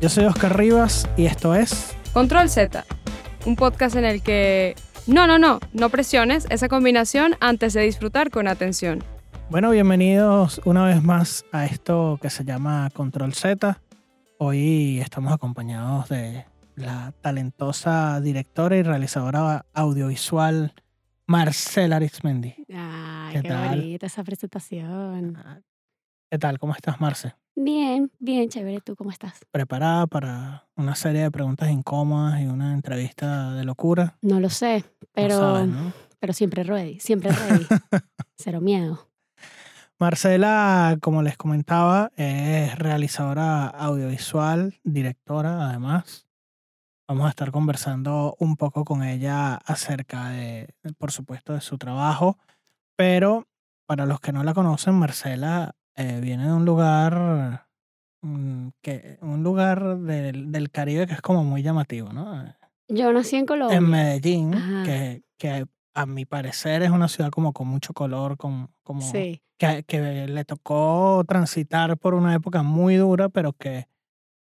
Yo soy Oscar Rivas y esto es Control Z, un podcast en el que... No, no, no, no presiones esa combinación antes de disfrutar con atención. Bueno, bienvenidos una vez más a esto que se llama Control Z. Hoy estamos acompañados de la talentosa directora y realizadora audiovisual Marcela Arismendi. Ay, ¿Qué qué, tal? bonita esa presentación. ¿Qué tal? ¿Cómo estás, Marce? Bien, bien, chévere. ¿Tú cómo estás? ¿Preparada para una serie de preguntas incómodas y una entrevista de locura? No lo sé, No pero, sabes, ¿no? pero siempre ready, siempre ready. Cero miedo. Marcela, como les comentaba, es realizadora audiovisual, directora además. Vamos a estar conversando un poco con ella acerca de, por supuesto, de su trabajo, pero para los que no la conocen, Marcela eh, viene de un lugar, mm, que, un lugar del, del Caribe que es como muy llamativo, ¿no? Yo nací en Colombia. En Medellín, Ajá. que, que a mi parecer es una ciudad como con mucho color, con, como Sí, que, que le tocó transitar por una época muy dura, pero que,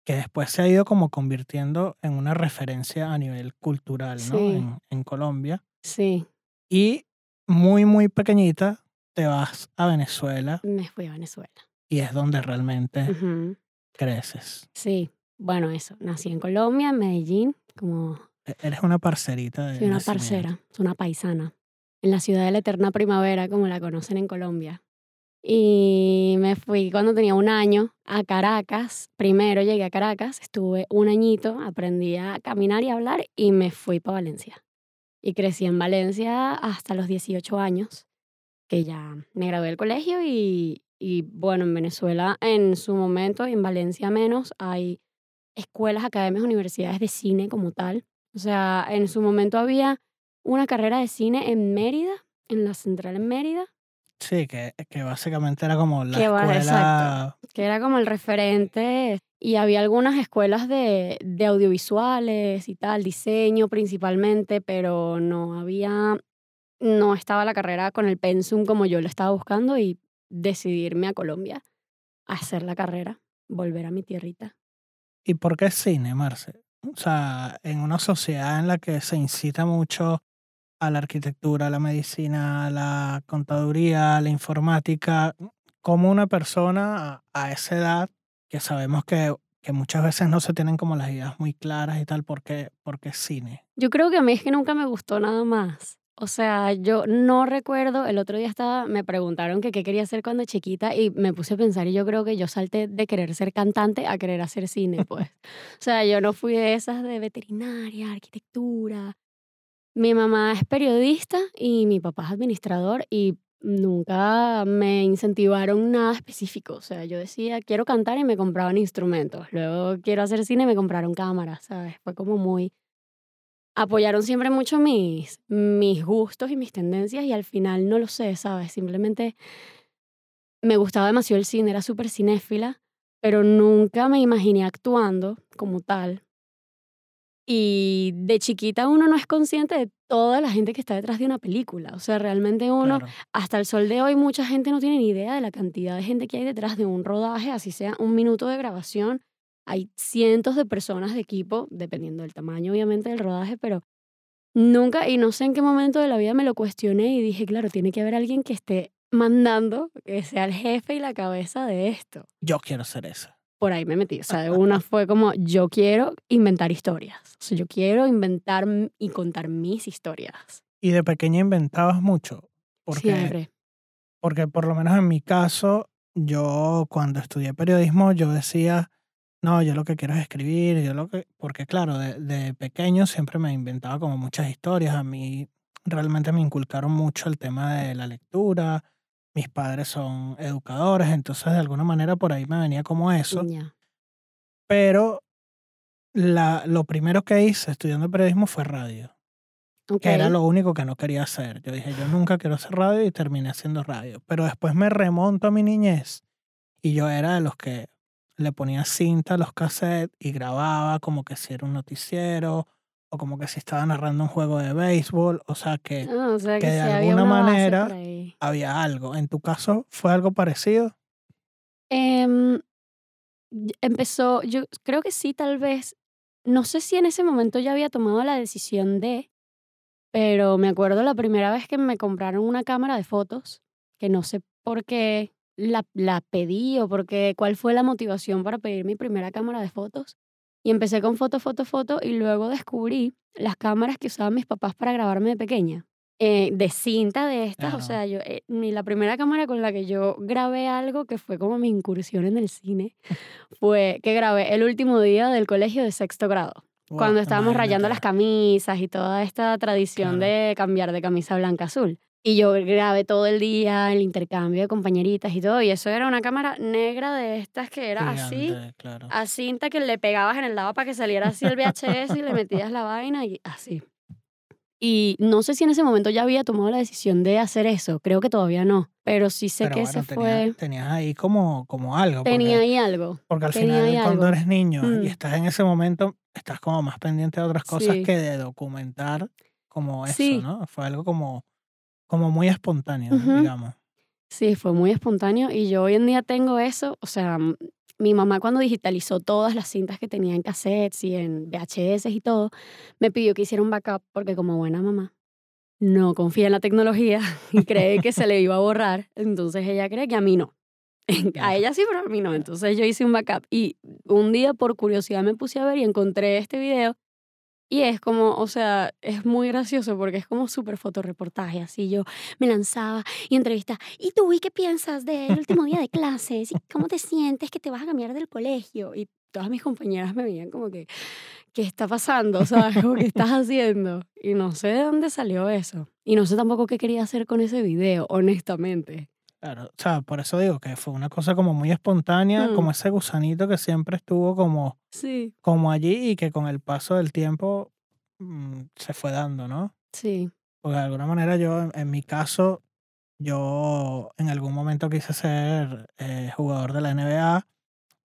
que después se ha ido como convirtiendo en una referencia a nivel cultural, ¿no? Sí. En, en Colombia. sí. Y muy, muy pequeñita te vas a Venezuela Me fui a Venezuela. y es donde realmente Ujú, creces. Sí, bueno, eso. Nací en Colombia, en Medellín, como E- Eres una parcerita de soy una nacimiento. parcera, una paisana. En la ciudad de la eterna primavera, como la conocen en Colombia. Y me fui cuando tenía un año a Caracas. Primero llegué a Caracas, estuve un añito, aprendí a caminar y a hablar y me fui para Valencia. Y crecí en Valencia hasta los 18 años, que ya me gradué del colegio y, y bueno, en Venezuela en su momento y en Valencia menos hay escuelas, academias, universidades de cine como tal. O sea, en su momento había una carrera de cine en Mérida, en la central en Mérida, Sí, que, que básicamente era como la Que escuela. exacto. que era como el referente. Y había algunas escuelas de, de audiovisuales y tal, diseño principalmente, pero no había, no estaba la carrera con el pensum como yo lo estaba buscando y decidirme a Colombia a hacer la carrera, volver a mi tierrita. ¿Y por qué cine, Marce? O sea, en una sociedad en la que se incita mucho a la arquitectura, a la medicina, a la contaduría, a la informática, como una persona a, a esa edad, que sabemos que, que muchas veces no se tienen como las ideas muy claras y tal, ¿por qué, por qué cine? Yo creo que a mí es que nunca me gustó nada más. O sea, yo no recuerdo, el otro día estaba, me preguntaron que qué quería hacer cuando chiquita y me puse a pensar y yo creo que yo salté de querer ser cantante a querer hacer cine, pues. o sea, yo no fui de esas de veterinaria, arquitectura. Mi mamá es periodista y mi papá es administrador y nunca me incentivaron nada específico. O sea, yo decía, quiero cantar y me compraban instrumentos. Luego quiero hacer cine y me compraron cámaras, ¿sabes? Fue como muy apoyaron siempre mucho mis, mis gustos y mis tendencias y al final no lo sé, ¿sabes? Simplemente me gustaba demasiado el cine, era súper cinéfila, pero nunca me imaginé actuando como tal. Y de chiquita uno no es consciente de toda la gente que está detrás de una película. O sea, realmente uno, Claro. hasta el sol de hoy, mucha gente no tiene ni idea de la cantidad de gente que hay detrás de un rodaje, así sea un minuto de grabación. Hay cientos de personas de equipo, dependiendo del tamaño, obviamente, del rodaje, pero nunca, y no sé en qué momento de la vida me lo cuestioné y dije, claro, tiene que haber alguien que esté mandando, que sea el jefe y la cabeza de esto. Yo quiero ser eso. Por ahí me metí. O sea, de una fue como, yo quiero inventar historias. O sea, yo quiero inventar y contar mis historias. Y de pequeña inventabas mucho. Porque, Siempre. porque por lo menos en mi caso, yo cuando estudié periodismo, yo decía, no, yo lo que quiero es escribir, yo lo que, porque claro, de, de pequeño siempre me inventaba como muchas historias. A mí realmente me inculcaron mucho el tema de la lectura. Mis padres son educadores, entonces de alguna manera por ahí me venía como eso. Pero la, lo primero que hice estudiando periodismo fue radio. Ok. que era lo único que no quería hacer. Yo dije, yo nunca quiero hacer radio y terminé haciendo radio. Pero después me remonto a mi niñez y yo era de los que le ponía cinta a los cassettes y grababa como que si era un noticiero o como que si estaba narrando un juego de béisbol. O sea que Ah, o sea que, que de alguna manera- había algo. ¿En tu caso fue algo parecido? Em, empezó, yo creo que sí, tal vez, no sé si en ese momento ya había tomado la decisión de, pero me acuerdo la primera vez que me compraron una cámara de fotos, que no sé por qué la, la pedí o porque, cuál fue la motivación para pedir mi primera cámara de fotos. Y empecé con foto, foto, foto y luego descubrí las cámaras que usaban mis papás para grabarme de pequeña. Eh, de cinta de estas, o sea, yo, eh, la primera cámara con la que yo grabé algo que fue como mi incursión en el cine fue que grabé el último día del colegio de sexto grado cuando estábamos rayando las camisas y toda esta tradición Claro. de cambiar de camisa blanca a azul. Y yo grabé todo el día el intercambio de compañeritas y todo. Y eso era una cámara negra de estas que era así, Gigante, claro. a cinta que le pegabas en el lado para que saliera así el VHS y le metías la vaina y así. Y no sé si en ese momento ya había tomado la decisión de hacer eso. Creo que todavía no. Pero sí sé Pero que bueno, ese tenía- fue... tenías ahí como, como algo. porque- Tenía ahí algo. Porque al Tenía final, cuando algo. eres niño Mm. y estás en ese momento, estás como más pendiente de otras cosas Sí. que de documentar como eso, Sí. ¿no? Fue algo como, como muy espontáneo, Ujú. digamos. Sí, fue muy espontáneo y yo hoy en día tengo eso, o sea, mi mamá cuando digitalizó todas las cintas que tenía en cassettes y en VHS y todo, me pidió que hiciera un backup porque como buena mamá no confía en la tecnología y cree que se le iba a borrar, entonces ella cree que a mí no. A ella sí, pero a mí no. Entonces yo hice un backup y un día por curiosidad me puse a ver y encontré este video y es como, o sea, es muy gracioso porque es como súper fotoreportaje, así yo me lanzaba y entrevista, ¿y tú y qué piensas del último día de clases? ¿Y cómo te sientes que te vas a cambiar del colegio? Y todas mis compañeras me veían como que, ¿qué está pasando? ¿Sabes? Como, ¿Qué estás haciendo? Y no sé de dónde salió eso. Y no sé tampoco qué quería hacer con ese video, honestamente. Claro, o sea, por eso digo que fue una cosa como muy espontánea, Mm. como ese gusanito que siempre estuvo como, Sí, como allí y que con el paso del tiempo mm, se fue dando, ¿no? sí. Porque de alguna manera yo, en, en mi caso, yo en algún momento quise ser eh, jugador de la NBA.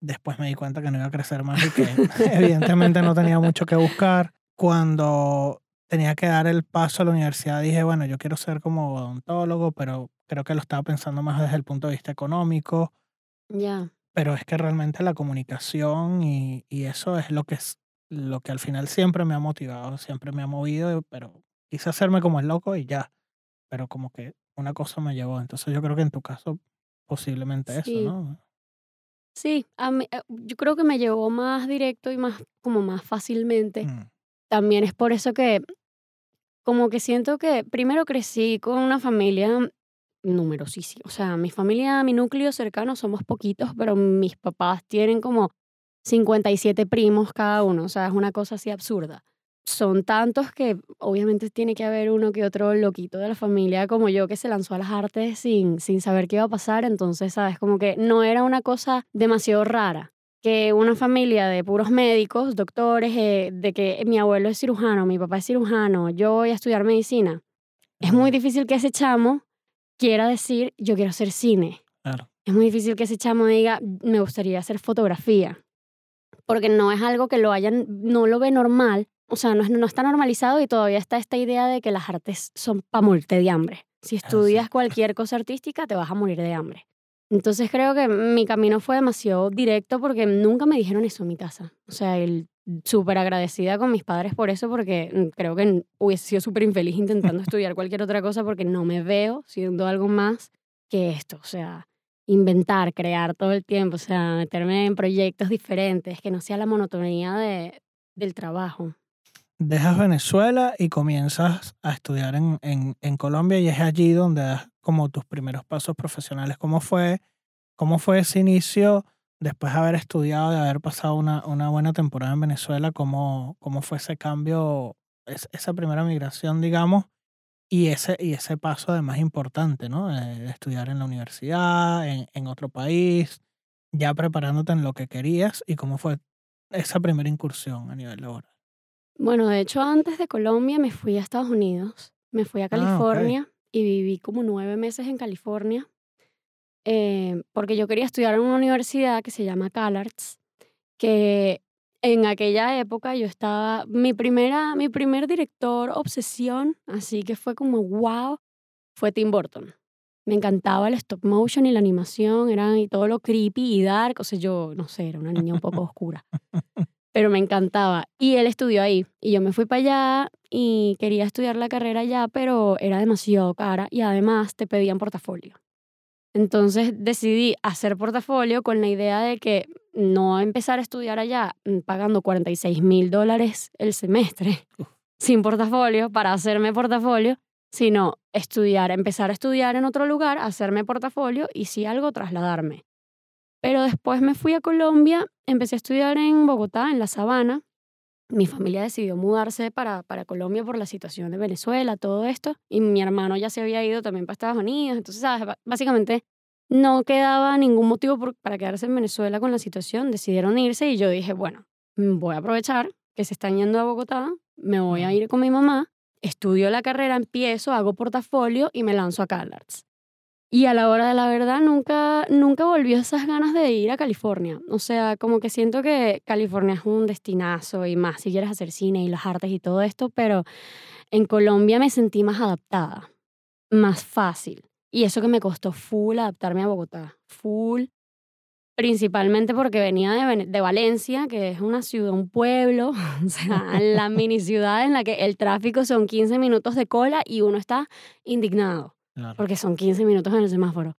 Después me di cuenta que no iba a crecer más y que evidentemente no tenía mucho que buscar. Cuando tenía que dar el paso a la universidad dije, bueno, yo quiero ser como odontólogo, pero creo que lo estaba pensando más desde el punto de vista económico. Ya. Pero es que realmente la comunicación y, y eso es lo que es lo que al final siempre me ha motivado, siempre me ha movido, pero quise hacerme como el loco y ya. Pero como que una cosa me llevó. Entonces yo creo que en tu caso posiblemente Sí. eso, ¿no? Sí, a mí, eh, yo creo que me llegó más directo y más como más fácilmente. Mm, También es por eso que como que siento que primero crecí con una familia numerosísima. O sea, mi familia, mi núcleo cercano somos poquitos, pero mis papás tienen como 57 primos cada uno. O sea, es una cosa así absurda. Son tantos que obviamente tiene que haber uno que otro loquito de la familia como yo que se lanzó a las artes sin, sin saber qué iba a pasar. Entonces, sabes, como que no era una cosa demasiado rara que una familia de puros médicos, doctores, eh, de que mi abuelo es cirujano, mi papá es cirujano, yo voy a estudiar medicina. Es muy difícil que ese chamo quiera decir, yo quiero hacer cine. Claro. Es muy difícil que ese chamo diga, me gustaría hacer fotografía. Porque no es algo que lo hayan, no lo ve normal. O sea, no, no está normalizado y todavía está esta idea de que las artes son para morirte de hambre. Si estudias es. cualquier cosa artística, te vas a morir de hambre. Entonces creo que mi camino fue demasiado directo porque nunca me dijeron eso en mi casa. O sea, el súper agradecida con mis padres por eso porque mm, creo que hubiese sido súper infeliz intentando estudiar cualquier otra cosa porque no me veo siendo algo más que esto. O sea, inventar, crear todo el tiempo, o sea, meterme en proyectos diferentes, que no sea la monotonía de, del trabajo. Dejas Venezuela y comienzas a estudiar en, en, en Colombia y es allí donde das como tus primeros pasos profesionales. ¿Cómo fue, cómo fue ese inicio después de haber estudiado, de haber pasado una, una buena temporada en Venezuela? ¿Cómo, cómo fue ese cambio, es- esa primera migración, digamos, y ese, y ese paso además importante, ¿no? De, de estudiar en la universidad, en, en otro país, ya preparándote en lo que querías y cómo fue esa primera incursión a nivel laboral. Bueno, de hecho, antes de Colombia me fui a Estados Unidos, me fui a Ah. California y viví como nueve meses en California, eh, porque yo quería estudiar en una universidad que se llama CalArts, que en aquella época yo estaba, mi primera, mi primer director obsesión, así que fue como wow, fue Tim Burton. Me encantaba el stop motion y la animación, era y todo lo creepy y dark. O sea, yo, no sé, era una niña un poco oscura. Pero me encantaba. Y él estudió ahí. Y yo me fui para allá y quería estudiar la carrera allá, pero era demasiado cara y además te pedían portafolio. Entonces decidí hacer portafolio con la idea de que no empezar a estudiar allá mm, pagando 46 mil dólares el semestre sin portafolio para hacerme portafolio, sino estudiar, empezar a estudiar en otro lugar, hacerme portafolio y si algo trasladarme. Pero después me fui a Colombia, empecé a estudiar en Bogotá, en La Sabana. Mi familia decidió mudarse para, para Colombia por la situación de Venezuela, todo esto. Y mi hermano ya se había ido también para Estados Unidos. Entonces, ¿sabes? básicamente no quedaba ningún motivo para quedarse en Venezuela con la situación. Decidieron irse y yo dije, bueno, mm, voy a aprovechar que se están yendo a Bogotá, me voy a ir con mi mamá estudio la carrera, empiezo, hago portafolio y me lanzo a CalArts. Y a la hora de la verdad nunca, nunca volvió esas ganas de ir a California. O sea, como que siento que California es un destinazo y más si quieres hacer cine y las artes y todo esto, pero en Colombia me sentí más adaptada, más fácil. Y eso que me costó full adaptarme a Bogotá, full principalmente porque venía de, de, Valencia, que es una ciudad, un pueblo, o sea, la mini ciudad en la que el tráfico son 15 minutos de cola y uno está indignado, porque son 15 minutos en el semáforo.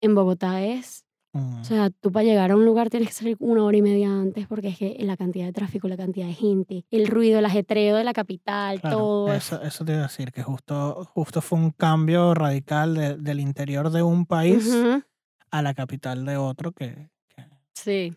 En Bogotá es, o Mm, sea, tú para llegar a un lugar tienes que salir una hora y media antes porque es que la cantidad de tráfico, la cantidad de gente, el ruido, el ajetreo de la capital, claro, todo. eso, eso te iba a decir, que justo, justo fue un cambio radical de- del interior de un país Ujú. a la capital de otro que... que- Sí.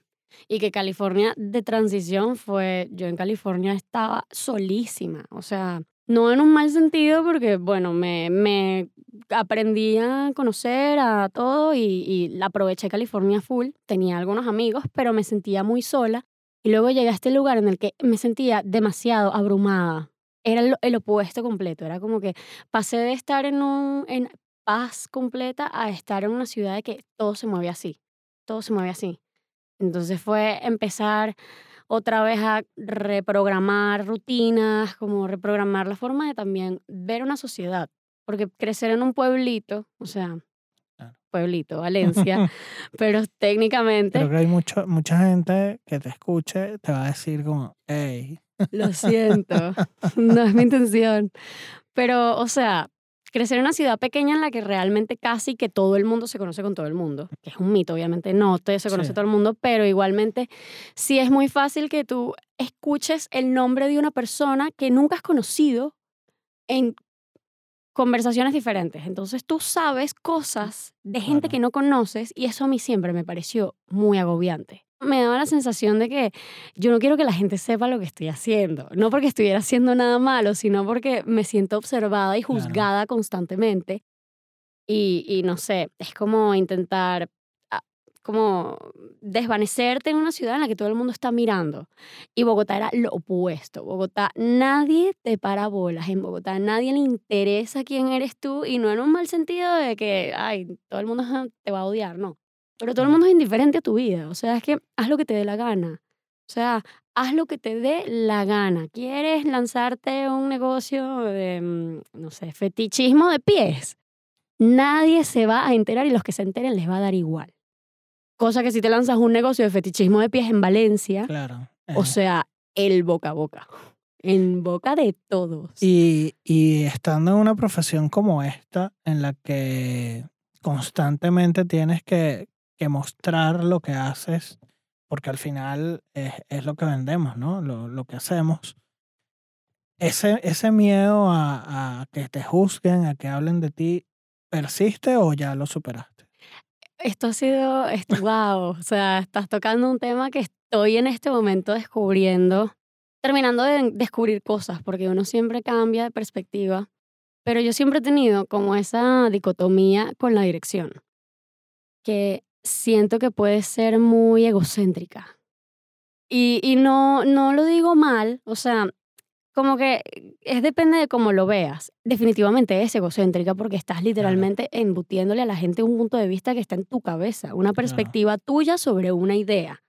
Y que California de transición fue, yo en California estaba solísima, o sea, no en un mal sentido porque, bueno, me, me aprendí a conocer a todo y, y aproveché California full, tenía algunos amigos, pero me sentía muy sola y luego llegué a este lugar en el que me sentía demasiado abrumada. Era el, el opuesto completo, era como que pasé de estar en, un, en paz completa a estar en una ciudad de que todo se mueve así, todo se mueve así. Entonces fue empezar otra vez a reprogramar rutinas, como reprogramar la forma de también ver una sociedad. Porque crecer en un pueblito, o sea, pueblito, Valencia, pero técnicamente, Creo que hay mucho, mucha gente que te escuche, te va a decir como, hey, lo siento, no es mi intención. Pero, o sea, crecer en una ciudad pequeña en la que realmente casi que todo el mundo se conoce con todo el mundo, que es un mito, obviamente no, todo se conoce Sí. todo el mundo, pero igualmente sí es muy fácil que tú escuches el nombre de una persona que nunca has conocido en conversaciones diferentes. Entonces tú sabes cosas de gente que no conoces y eso a mí siempre me pareció muy agobiante. Me daba la sensación de que yo no quiero que la gente sepa lo que estoy haciendo. No porque estuviera haciendo nada malo, sino porque me siento observada y Claro. juzgada constantemente. Y, y no sé, es como intentar ah, como desvanecerte en una ciudad en la que todo el mundo está mirando. Y Bogotá era lo opuesto. Bogotá, nadie te para bolas en Bogotá. Nadie le interesa quién eres tú y no en un mal sentido de que, ay, todo el mundo te va a odiar, no. Pero todo el mundo es indiferente a tu vida. O sea, es que haz lo que te dé la gana. O sea, haz lo que te dé la gana. ¿Quieres lanzarte un negocio de, mm, no sé, fetichismo de pies? Nadie se va a enterar y los que se enteren les va a dar igual. Cosa que si te lanzas un negocio de fetichismo de pies en Valencia, claro. o sea, el boca a boca. En boca de todos. Y, y estando en una profesión como esta, en la que constantemente tienes que, que mostrar lo que haces, porque al final es, es lo que vendemos, ¿no? Lo, lo que hacemos. Ese, ese miedo a, a que te juzguen, a que hablen de ti, ¿persiste o ya lo superaste? Esto ha sido, wow, o sea, estás tocando un tema que estoy en este momento descubriendo, terminando de descubrir cosas, porque uno siempre cambia de perspectiva, pero yo siempre he tenido como esa dicotomía con la dirección, que siento que puede ser muy egocéntrica. Y, y no, no lo digo mal, o sea, como que es depende de cómo lo veas. Definitivamente es egocéntrica porque estás literalmente embutiéndole a la gente un punto de vista que está en tu cabeza, una perspectiva tuya sobre una idea.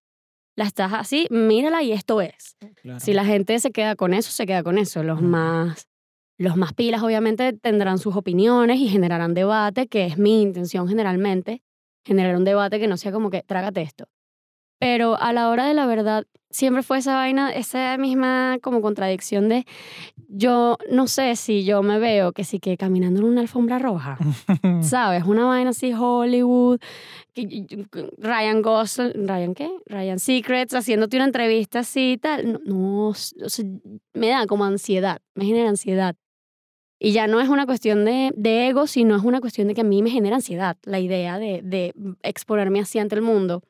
La estás así, mírala y esto es. Claro. Si la gente se queda con eso, se queda con eso. Los más Los más pilas obviamente tendrán sus opiniones y generarán debate, que es mi intención generalmente, generar un debate que no sea como que trágate esto. Pero a la hora de la verdad, siempre fue esa vaina, esa misma como contradicción de yo no sé si yo me veo que sí que caminando en una alfombra roja, ¿sabes? Una vaina así Hollywood, Ryan Gosling, ¿Ryan qué? Ryan Secrets, haciéndote una entrevista así y tal. No, me da como ansiedad, me genera ansiedad. Y ya no es una cuestión de, de, ego, sino es una cuestión de que a mí me genera ansiedad la idea de, de exponerme así ante el mundo.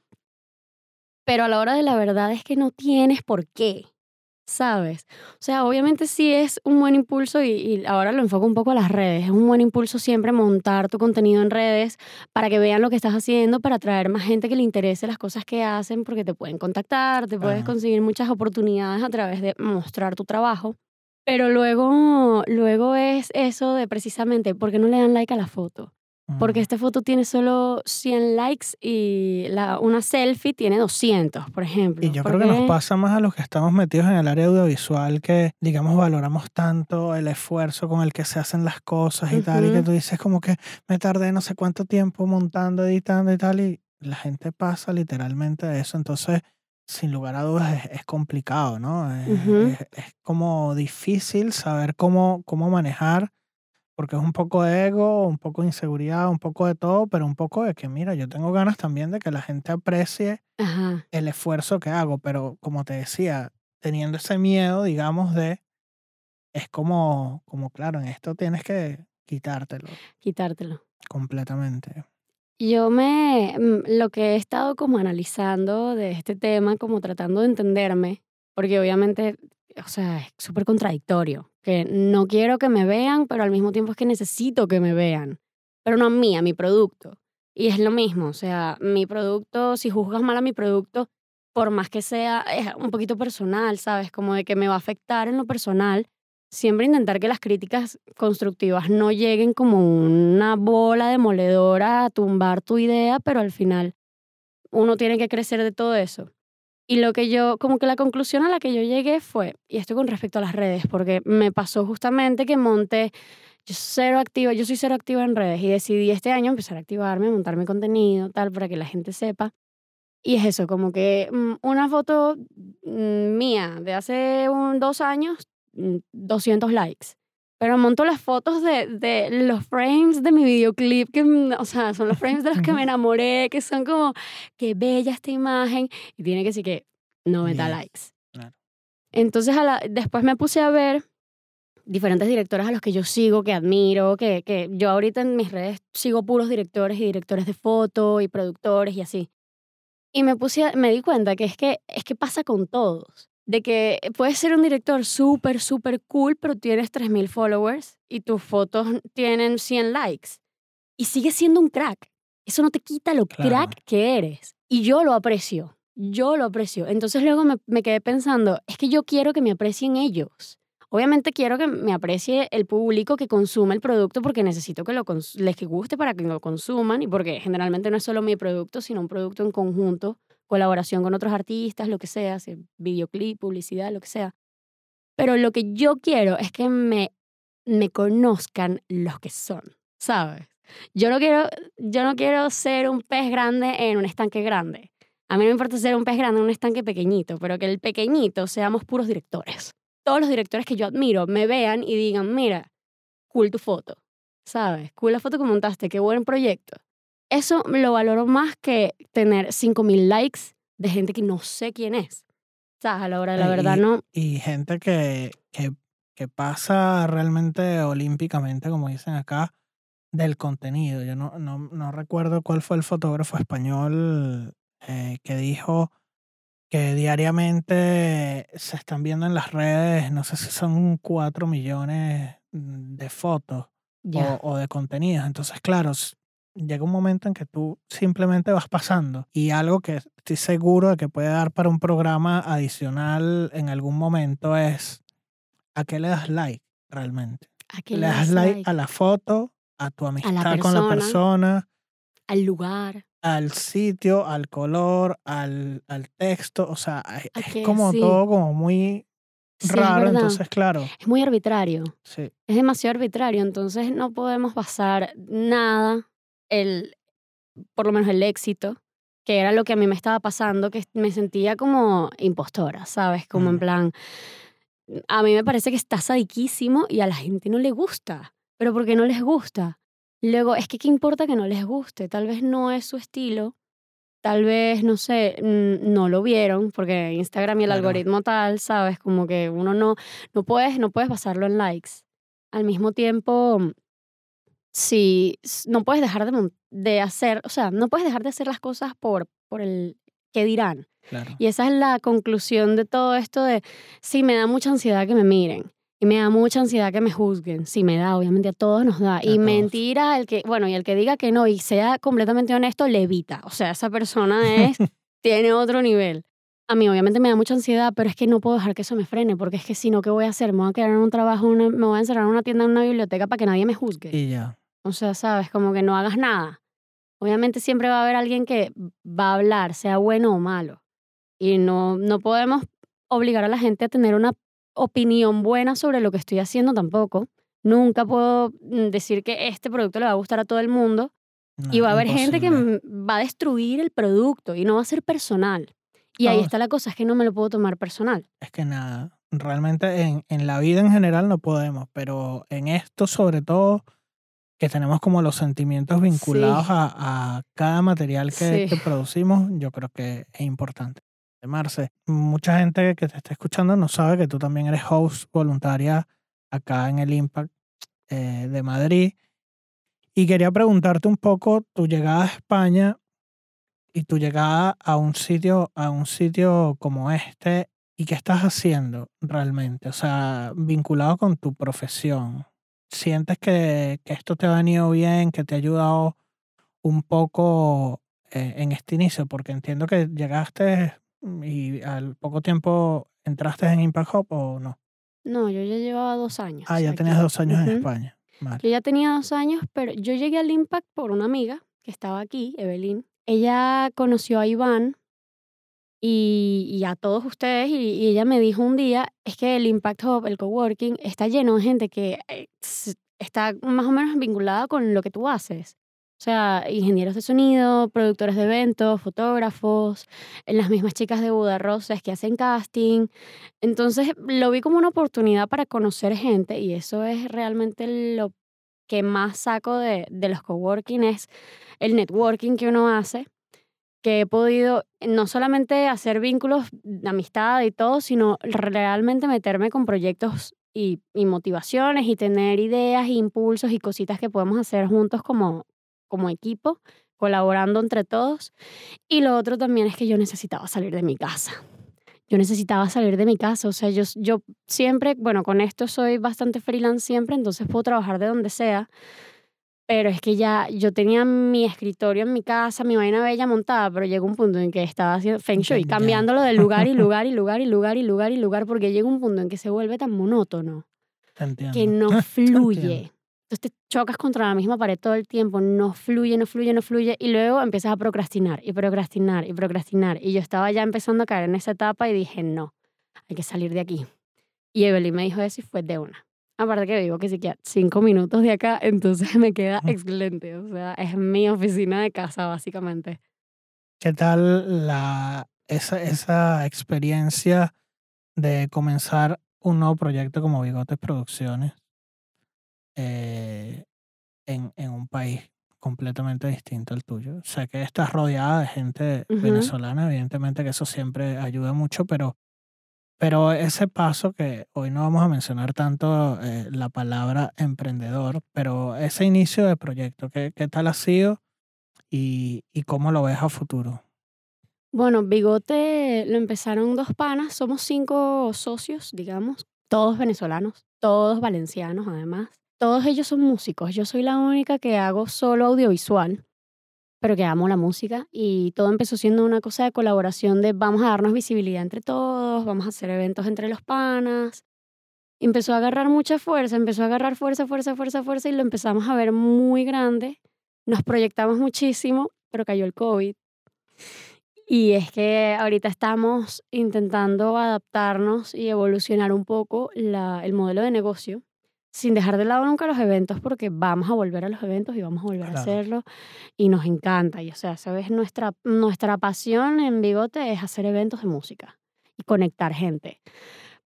Pero a la hora de la verdad es que no tienes por qué, ¿sabes? O sea, obviamente sí es un buen impulso y, ahora lo enfoco un poco a las redes. Es un buen impulso siempre montar tu contenido en redes para que vean lo que estás haciendo, para atraer más gente que le interese las cosas que hacen, porque te pueden contactar, te puedes conseguir muchas oportunidades a través de mostrar tu trabajo. Pero luego, luego es eso de precisamente, ¿por qué no le dan like a la foto? Porque esta foto tiene solo 100 likes y la, una selfie tiene 200, por ejemplo. Y yo creo que nos pasa más a los que estamos metidos en el área audiovisual que, digamos, valoramos tanto el esfuerzo con el que se hacen las cosas y tal, y que tú dices como que me tardé no sé cuánto tiempo montando, editando y tal, y la gente pasa literalmente de eso. Entonces, sin lugar a dudas, es, complicado, ¿no? Es, es, como difícil saber cómo, cómo manejar porque es un poco de ego, un poco de inseguridad, un poco de todo, pero un poco de que, mira, yo tengo ganas también de que la gente aprecie el esfuerzo que hago, pero como te decía, teniendo ese miedo, digamos, de, es como, como claro, en esto tienes que quitártelo. Quitártelo. Completamente. Yo me, mm, lo que he estado como analizando de este tema, como tratando de entenderme, porque obviamente, o sea, es súper contradictorio que no quiero que me vean, pero al mismo tiempo es que necesito que me vean. Pero no a mí, a mi producto. Y es lo mismo, o sea, mi producto, si juzgas mal a mi producto, por más que sea, es un poquito personal, ¿sabes? Como de que me va a afectar en lo personal. Siempre intentar que las críticas constructivas no lleguen como una bola demoledora a tumbar tu idea, pero al final uno tiene que crecer de todo eso. Y lo que yo, como que la conclusión a la que yo llegué fue, y esto con respecto a las redes, porque me pasó justamente que monté, yo cero activa, yo soy cero activa en redes y decidí este año empezar a activarme, montar mi contenido, tal, para que la gente sepa. Y es eso, como que mm, una foto mm, mía de hace un, dos años, 200 mm, likes. Pero monto las fotos de, de, los frames de mi videoclip, que, o sea, son los frames de los que me enamoré, que son como, qué bella esta imagen, y tiene que decir que 90 likes. Entonces, a la, después me puse a ver diferentes directores a los que yo sigo, que admiro, que, que yo ahorita en mis redes sigo puros directores y directores de foto y productores y así. Y me puse, me di cuenta que es que, es que pasa con todos de que puedes ser un director súper, súper cool, pero tienes 3.000 followers y tus fotos tienen 100 likes. Y sigues siendo un crack. Eso no te quita lo crack que eres. Y yo lo aprecio. Yo lo aprecio. Entonces luego me, me quedé pensando, es que yo quiero que me aprecien ellos. Obviamente quiero que me aprecie el público que consume el producto porque necesito que lo les guste para que lo consuman y porque generalmente no es solo mi producto, sino un producto en conjunto colaboración con otros artistas, lo que sea, videoclip, publicidad, lo que sea. Pero lo que yo quiero es que me, me conozcan los que son, ¿sabes? Yo no, quiero, yo no quiero ser un pez grande en un estanque grande. A mí no me importa ser un pez grande en un estanque pequeñito, pero que el pequeñito seamos puros directores. Todos los directores que yo admiro me vean y digan, mira, cool tu foto, ¿sabes? Cool la foto que montaste, qué buen proyecto. Eso lo valoro más que tener 5000 likes de gente que no sé quién es. O sea, a la hora de la verdad, no. Y gente que, que, que pasa realmente olímpicamente, como dicen acá, del contenido. Yo no, no, no recuerdo cuál fue el fotógrafo español eh, que dijo que diariamente se están viendo en las redes, no sé si son 4 millones de fotos o, o, de contenidos. Entonces, claro, llega un momento en que tú simplemente vas pasando y algo que estoy seguro de que puede dar para un programa adicional en algún momento es a qué le das like realmente. ¿A qué le, das like, a la foto, a tu amistad con la persona, al lugar, al sitio, al color, al, al texto, o sea, es como todo como muy Sí, raro, entonces claro, Es muy arbitrario. sí. Es demasiado arbitrario, entonces no podemos basar nada, el, por lo menos el éxito, que era lo que a mí me estaba pasando, que me sentía como impostora, ¿sabes? Como en Mm. plan, a mí me parece que está sadiquísimo y a la gente no le gusta, pero ¿por qué no les gusta? Luego, es que qué importa que no les guste, tal vez no es su estilo, tal vez, no sé, no lo vieron, porque Instagram y el Claro. algoritmo tal, ¿sabes? Como que uno no, no puedes, no puedes basarlo en likes. Al mismo tiempo, si no puedes dejar de, de hacer, o sea, no puedes dejar de hacer las cosas por, por el que dirán. Claro. Y esa es la conclusión de todo esto de, sí, me da mucha ansiedad que me miren. Y me da mucha ansiedad que me juzguen. Sí, me da, obviamente a todos nos da. y todos. mentira, el que, bueno, y el que diga que no y sea completamente honesto, le evita. O sea, esa persona es, tiene otro nivel. A mí obviamente me da mucha ansiedad, pero es que no puedo dejar que eso me frene, porque es que si no, ¿qué voy a hacer? Me voy a quedar en un trabajo, una- me voy a encerrar en una tienda, en una biblioteca para que nadie me juzgue. Y ya. O sea, sabes, como que no hagas nada. Obviamente siempre va a haber alguien que va a hablar, sea bueno o malo. Y no, no podemos obligar a la gente a tener una opinión buena sobre lo que estoy haciendo tampoco. Nunca puedo mm, decir que este producto le va a gustar a todo el mundo. No, y va a haber gente que va a destruir el producto y no va a ser personal. Y ahí está la cosa, es que no me lo puedo tomar personal. Es que nada, realmente en, en la vida en general no podemos, pero en esto sobre todo, que tenemos como los sentimientos vinculados Sí. a, a cada material que, Sí. que producimos, yo creo que es importante. Marce, mucha gente que te está escuchando no sabe que tú también eres host voluntaria acá en el Impact eh, de Madrid. Y quería preguntarte un poco tu llegada a España y tu llegada a un sitio, a un sitio como este y qué estás haciendo realmente, o sea, vinculado con tu profesión. ¿Sientes que, que esto te ha venido bien, que te ha ayudado un poco eh, en este inicio? Porque entiendo que llegaste y al poco tiempo entraste en Impact Hub o no. No, yo ya llevaba dos años. Ah, ya aquí. tenías dos años en Ujú. España. Vale. Yo ya tenía dos años, pero yo llegué al Impact por una amiga que estaba aquí, Evelyn. Ella conoció a Iván y, y a todos ustedes y, ella me dijo un día, es que el Impact Hub, el coworking, está lleno de gente que eh, está más o menos vinculada con lo que tú haces. O sea, ingenieros de sonido, productores de eventos, fotógrafos, las mismas chicas de Buda Roses que hacen casting. Entonces lo vi como una oportunidad para conocer gente y eso es realmente lo que más saco de, de los coworking, es el networking que uno hace, que he podido no solamente hacer vínculos de amistad y todo, sino realmente meterme con proyectos y, y motivaciones y tener ideas, impulsos y cositas que podemos hacer juntos como, como equipo, colaborando entre todos. Y lo otro también es que yo necesitaba salir de mi casa. Yo necesitaba salir de mi casa, o sea, yo, yo siempre, bueno, con esto soy bastante freelance siempre, entonces puedo trabajar de donde sea, pero es que ya yo tenía mi escritorio en mi casa, mi vaina bella montada, pero llegó un punto en que estaba haciendo Feng Shui, cambiándolo de lugar y lugar y lugar y lugar y lugar y lugar, porque llega un punto en que se vuelve tan monótono entiendo. que no fluye. Entonces te chocas contra la misma pared todo el tiempo, no fluye, no fluye, no fluye, y luego empiezas a procrastinar y procrastinar y procrastinar. Y yo estaba ya empezando a caer en esa etapa y dije, no, hay que salir de aquí. Y Evelyn me dijo eso y fue de una. Aparte que vivo que siquiera cinco minutos de acá, entonces me queda excelente. O sea, es mi oficina de casa, básicamente. ¿Qué tal la, esa, esa experiencia de comenzar un nuevo proyecto como Bigotes Producciones eh, en, en un país completamente distinto al tuyo? Sé que estás rodeada de gente Ujú. venezolana, evidentemente que eso siempre ayuda mucho, pero, pero ese paso que hoy no vamos a mencionar tanto eh, la palabra emprendedor, pero ese inicio de proyecto, ¿qué, qué tal ha sido y, y cómo lo ves a futuro? Bueno, Bigote lo empezaron dos panas, somos cinco socios, digamos, todos venezolanos, todos valencianos además. Todos ellos son músicos, yo soy la única que hago solo audiovisual, pero que amo la música y todo empezó siendo una cosa de colaboración de vamos a darnos visibilidad entre todos, vamos a hacer eventos entre los panas. Empezó a agarrar mucha fuerza, empezó a agarrar fuerza, fuerza, fuerza, fuerza y lo empezamos a ver muy grande. Nos proyectamos muchísimo, pero cayó el COVID Y es que ahorita estamos intentando adaptarnos y evolucionar un poco la, el modelo de negocio sin dejar de lado nunca los eventos porque vamos a volver a los eventos y vamos a volver a hacerlo y nos encanta. Y o sea, sabes, nuestra, nuestra pasión en Bigote es hacer eventos de música y conectar gente.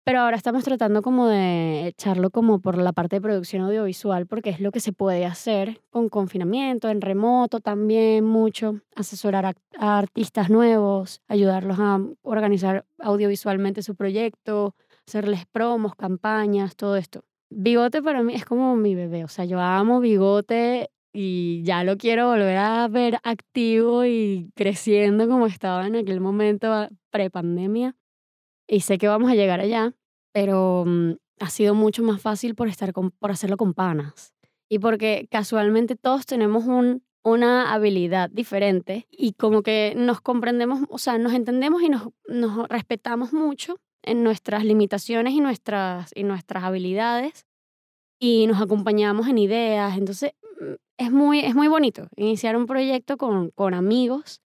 Pero ahora estamos tratando como de echarlo como por la parte de producción audiovisual porque es lo que se puede hacer con confinamiento, en remoto también mucho, asesorar a, a artistas nuevos, ayudarlos a organizar audiovisualmente su proyecto, hacerles promos, campañas, todo esto. Bigote para mí es como mi bebé, o sea, yo amo Bigote y ya lo quiero volver a ver activo y creciendo como estaba en aquel momento prepandemia. Y sé que vamos a llegar allá, pero mm, ha sido mucho más fácil por, estar por hacerlo con panas. Y porque casualmente todos tenemos un, una habilidad diferente y como que nos comprendemos, o sea, nos entendemos y nos, nos respetamos mucho en nuestras limitaciones y nuestras, y nuestras habilidades y nos acompañamos en ideas. Entonces, mm, es muy, es muy bonito iniciar un proyecto con, con amigos,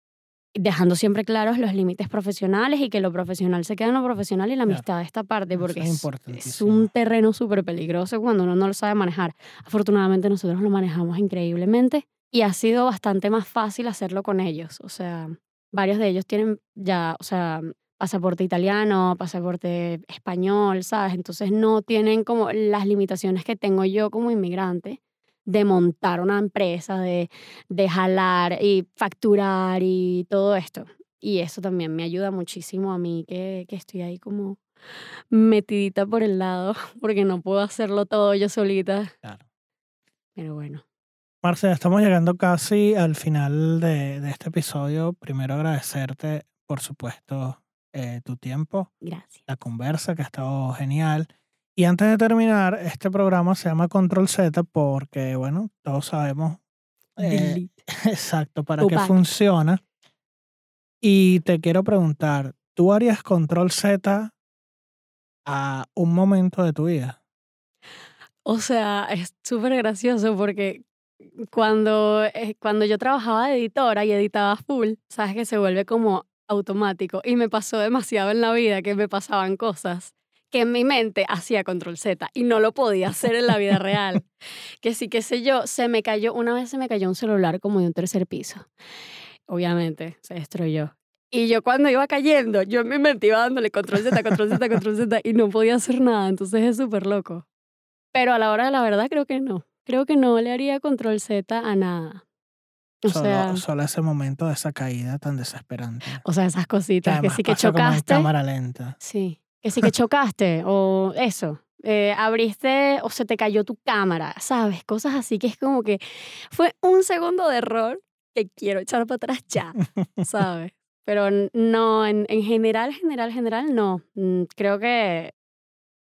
dejando siempre claros los límites profesionales y que lo profesional se queda en lo profesional y la Claro. amistad de esta parte, porque es es, un terreno súper peligroso cuando uno no lo sabe manejar. Afortunadamente nosotros lo manejamos increíblemente y ha sido bastante más fácil hacerlo con ellos. O sea, varios de ellos tienen ya, o sea, pasaporte italiano, pasaporte español, ¿sabes? Entonces no tienen como las limitaciones que tengo yo como inmigrante de montar una empresa, de, de jalar y facturar y todo esto. Y eso también me ayuda muchísimo a mí que, que estoy ahí como metidita por el lado porque no puedo hacerlo todo yo solita. Claro. Pero bueno. Marce, estamos llegando casi al final de, de este episodio. Primero agradecerte, por supuesto, eh, tu tiempo, Gracias. la conversa, que ha estado genial. Y antes de terminar, este programa se llama Control Z porque, bueno, todos sabemos eh, exacto para qué funciona. Y te quiero preguntar, ¿tú harías Control Z a un momento de tu vida? O sea, es súper gracioso porque cuando, eh, cuando yo trabajaba de editora y editaba full, sabes que se vuelve como automático. Y me pasó demasiado en la vida que me pasaban cosas que en mi mente hacía control Z y no lo podía hacer en la vida real. que sí, qué sé yo, se me cayó, una vez se me cayó un celular como de un tercer piso. Obviamente, se destruyó. Y yo cuando iba cayendo, yo en mi mente iba dándole control Z, control Z, control Z y no podía hacer nada. Entonces es súper loco. Pero a la hora de la verdad creo que no. Creo que no le haría control Z a nada. O Solo, sea, solo ese momento de esa caída tan desesperante. o sea, esas cositas que además sí que pasa como en chocaste. cámara lenta. Sí, que sí que chocaste o eso. eh, abriste o se te cayó tu cámara, ¿sabes? Cosas así que es como que fue un segundo de error que quiero echar para atrás ya, ¿sabes? Pero no, en, en general, general, general, no. Mm, Creo que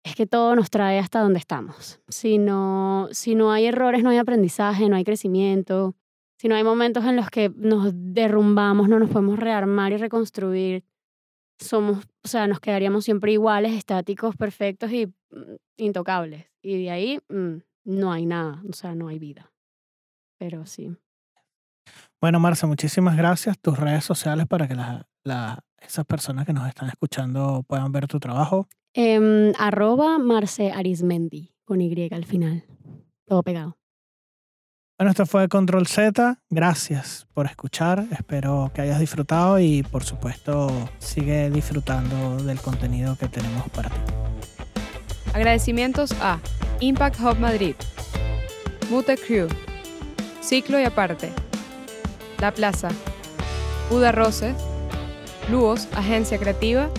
es que todo nos trae hasta donde estamos. Si no, si no hay errores, no hay aprendizaje, no hay crecimiento. Si no hay momentos en los que nos derrumbamos, no nos podemos rearmar y reconstruir, somos, o sea, nos quedaríamos siempre iguales, estáticos, perfectos y mm, intocables. Y de ahí mm, no hay nada, o sea, no hay vida. Pero sí. Bueno, Marce, muchísimas gracias. Tus redes sociales para que la- la- esas personas que nos están escuchando puedan ver tu trabajo. Em, arroba Marce Arismendi, con Y al final. Todo pegado. Bueno, esto fue Control Z. Gracias por escuchar. Espero que hayas disfrutado y, por supuesto, sigue disfrutando del contenido que tenemos para ti. Agradecimientos a Impact Hub Madrid, Mute Crew, Ciclo y Aparte, La Plaza, Uda Roses, Luos, Agencia Creativa,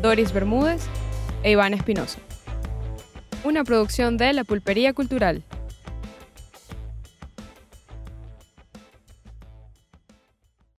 Doris Bermúdez e Iván Espinosa. Una producción de La Pulpería Cultural.